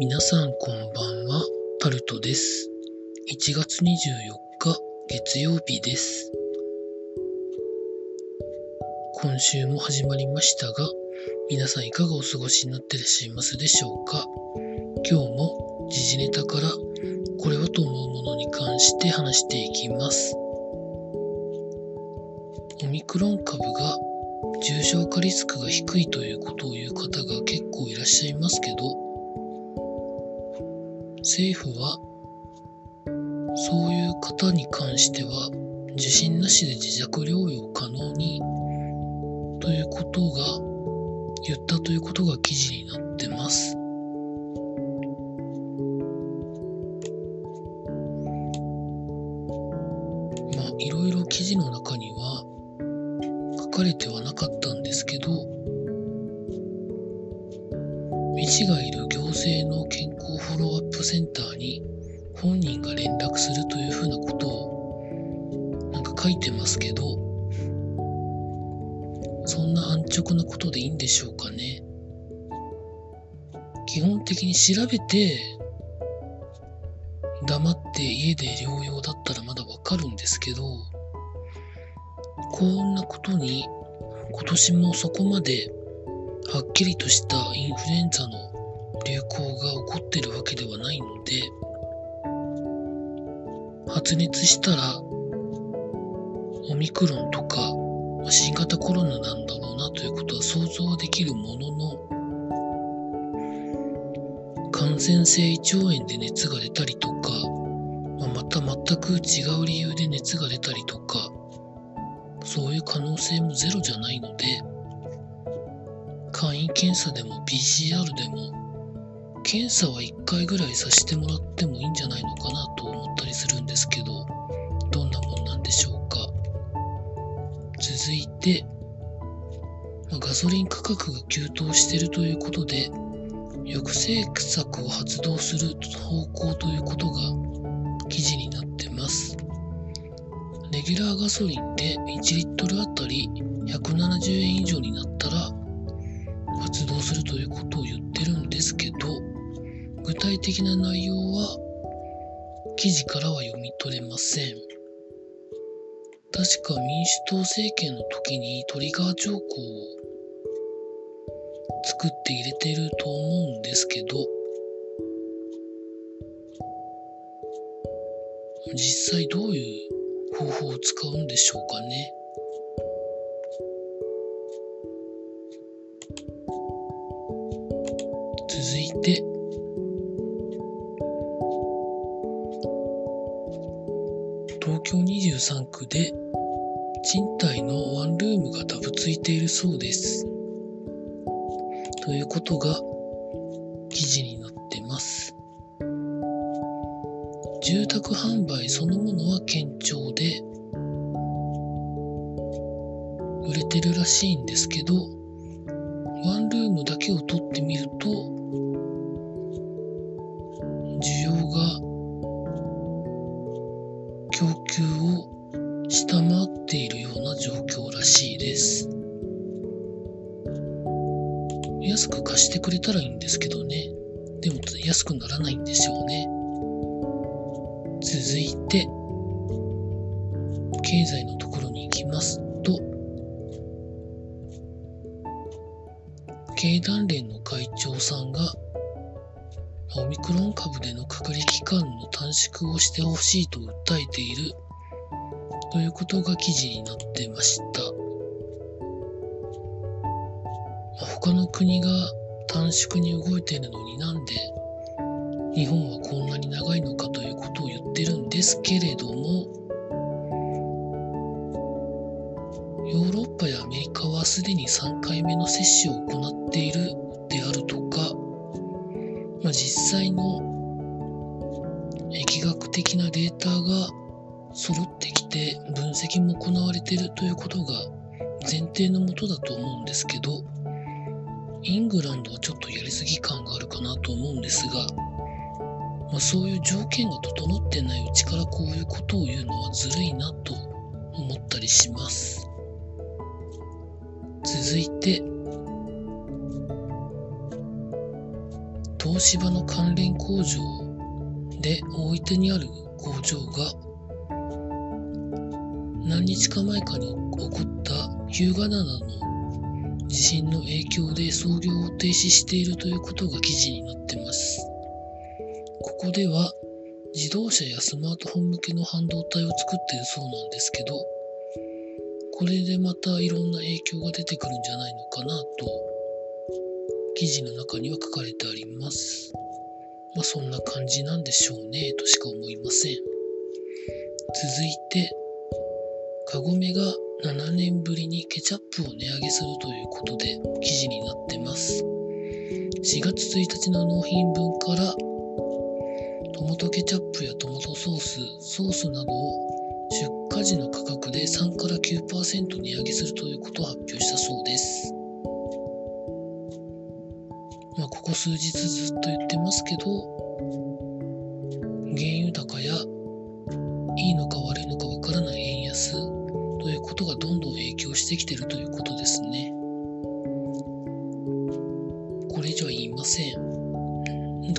皆さんこんばんは、タルトです。1月24日月曜日です。今週も始まりましたが、皆さんいかがお過ごしになっていらっしゃいますでしょうか？今日も時事ネタからこれはと思うものに関して話していきます。オミクロン株が重症化リスクが低いということを言う方が結構いらっしゃいますけど、政府はそういう方に関しては受診なしで自宅療養可能にということが言ったということが記事になってます。まあいろいろ記事の中には書かれてはなかったんですけど医師がいる行政の健康フォローアップセンターに本人が連絡するというふうなことをなんか書いてますけどそんな安直なことでいいんでしょうかね。基本的に調べて黙って家で療養だったらまだわかるんですけどこんなことに今年もそこまではっきりとしたインフルエンザの流行が起こってるわけではないので発熱したらオミクロンとか新型コロナなんだろうなということは想像はできるものの感染性胃腸炎で熱が出たりとか、まあまた全く違う理由で熱が出たりとかそういう可能性もゼロじゃないので簡易検査でも PCR でも検査は1回ぐらいさせてもらってもいいんじゃないのかなと思ったりするんですけどどんなもんなんでしょうか。続いてガソリン価格が急騰しているということで抑制策を発動する方向ということが記事になってます。レギュラーガソリンで1リットルあたり170円以上になったら発動するということを言って具体的な内容は記事からは読み取れません。確か民主党政権の時にトリガー条項を作って入れてると思うんですけど実際どういう方法を使うんでしょうかね。続いて京23区で賃貸のワンルームがダブついているそうです。ということが記事になってます。住宅販売そのものは堅調で売れてるらしいんですけどワンルームだけを取ってみると安く貸してくれたらいいんですけどね。でも安くならないんでしょうね。続いて経済のところに行きますと経団連の会長さんがオミクロン株での隔離期間の短縮をしてほしいと訴えているということが記事になってました。他の国が短縮に動いているのになんで日本はこんなに長いのかということを言ってるんですけれどもヨーロッパやアメリカはすでに3回目の接種を行っているであるとか、まあ、実際の疫学的なデータが揃ってきて分析も行われているということが前提のもとだと思うんですけどイングランドはちょっとやりすぎ感があるかなと思うんですが、まあ、そういう条件が整ってないうちからこういうことを言うのはずるいなと思ったりします。続いて東芝の関連工場で大分にある工場が何日か前かに起こった日向灘の地震の影響で操業を停止しているということが記事になってます。ここでは自動車やスマートフォン向けの半導体を作ってるそうなんですけど、これでまたいろんな影響が出てくるんじゃないのかなと、記事の中には書かれてあります。まあそんな感じなんでしょうね、としか思いません。続いて、カゴメが7年ぶりにケチャップを値上げするということで記事になってます。4月1日の納品分からトマトケチャップやトマトソース、ソースなどを出荷時の価格で3から9%値上げするということを発表したそうです。まあ、ここ数日ずっと言ってますけど、してきてるということですね。これ以上言いません。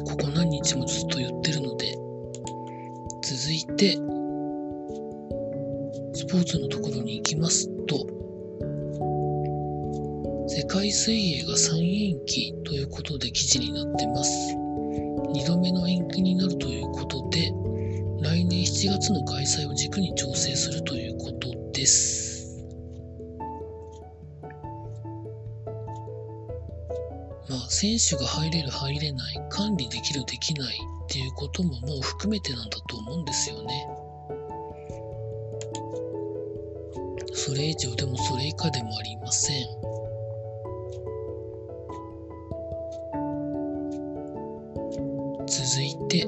ここ何日もずっと言ってるので、続いて、スポーツのところに行きますと、世界水泳が再延期ということで記事になってます。2度目の延期になるということで、来年7月の開催を軸に調整するという選手が入れる、入れない、管理できる、できないっていうことももう含めてなんだと思うんですよね。それ以上でもそれ以下でもありません。続いて、